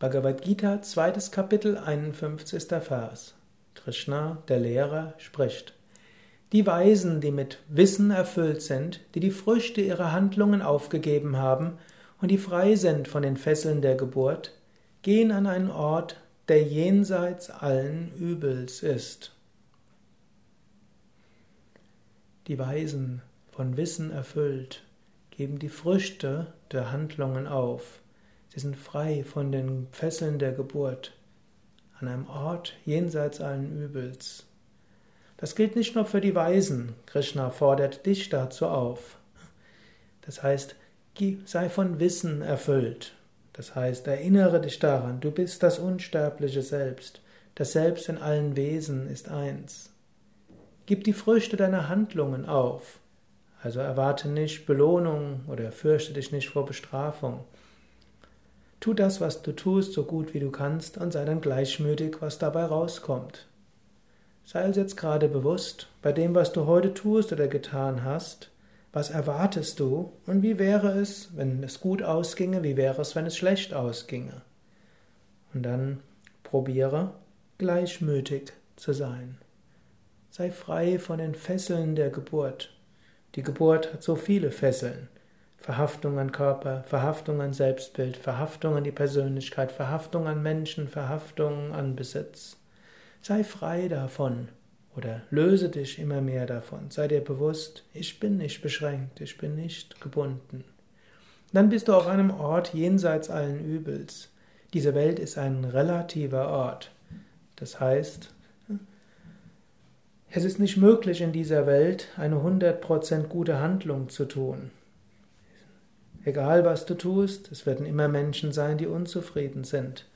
Bhagavad Gita, zweites Kapitel, 51. Vers. Krishna, der Lehrer, spricht. Die Weisen, die mit Wissen erfüllt sind, die die Früchte ihrer Handlungen aufgegeben haben und die frei sind von den Fesseln der Geburt, gehen an einen Ort, der jenseits allen Übels ist. Die Weisen, von Wissen erfüllt, geben die Früchte der Handlungen auf. Sie sind frei von den Fesseln der Geburt, an einem Ort jenseits allen Übels. Das gilt nicht nur für die Weisen. Krishna fordert dich dazu auf. Das heißt, sei von Wissen erfüllt. Das heißt, erinnere dich daran, du bist das unsterbliche Selbst. Das Selbst in allen Wesen ist eins. Gib die Früchte deiner Handlungen auf. Also erwarte nicht Belohnung oder fürchte dich nicht vor Bestrafung. Tu das, was du tust, so gut wie du kannst und sei dann gleichmütig, was dabei rauskommt. Sei also jetzt gerade bewusst, bei dem, was du heute tust oder getan hast, was erwartest du und wie wäre es, wenn es gut ausginge, wie wäre es, wenn es schlecht ausginge. Und dann probiere gleichmütig zu sein. Sei frei von den Fesseln der Geburt. Die Geburt hat so viele Fesseln. Verhaftung an Körper, Verhaftung an Selbstbild, Verhaftung an die Persönlichkeit, Verhaftung an Menschen, Verhaftung an Besitz. Sei frei davon oder löse dich immer mehr davon. Sei dir bewusst, ich bin nicht beschränkt, ich bin nicht gebunden. Dann bist du auf einem Ort jenseits allen Übels. Diese Welt ist ein relativer Ort. Das heißt, es ist nicht möglich in dieser Welt eine 100% gute Handlung zu tun. Egal was du tust, es werden immer Menschen sein, die unzufrieden sind.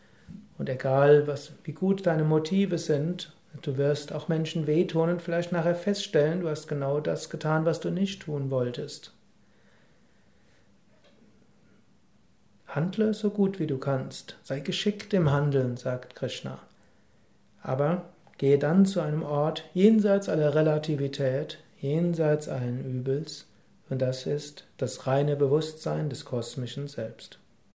Und egal, was, wie gut deine Motive sind, du wirst auch Menschen wehtun und vielleicht nachher feststellen, du hast genau das getan, was du nicht tun wolltest. Handle so gut wie du kannst, sei geschickt im Handeln, sagt Krishna. Aber gehe dann zu einem Ort jenseits aller Relativität, jenseits allen Übels, und das ist das reine Bewusstsein des kosmischen Selbst.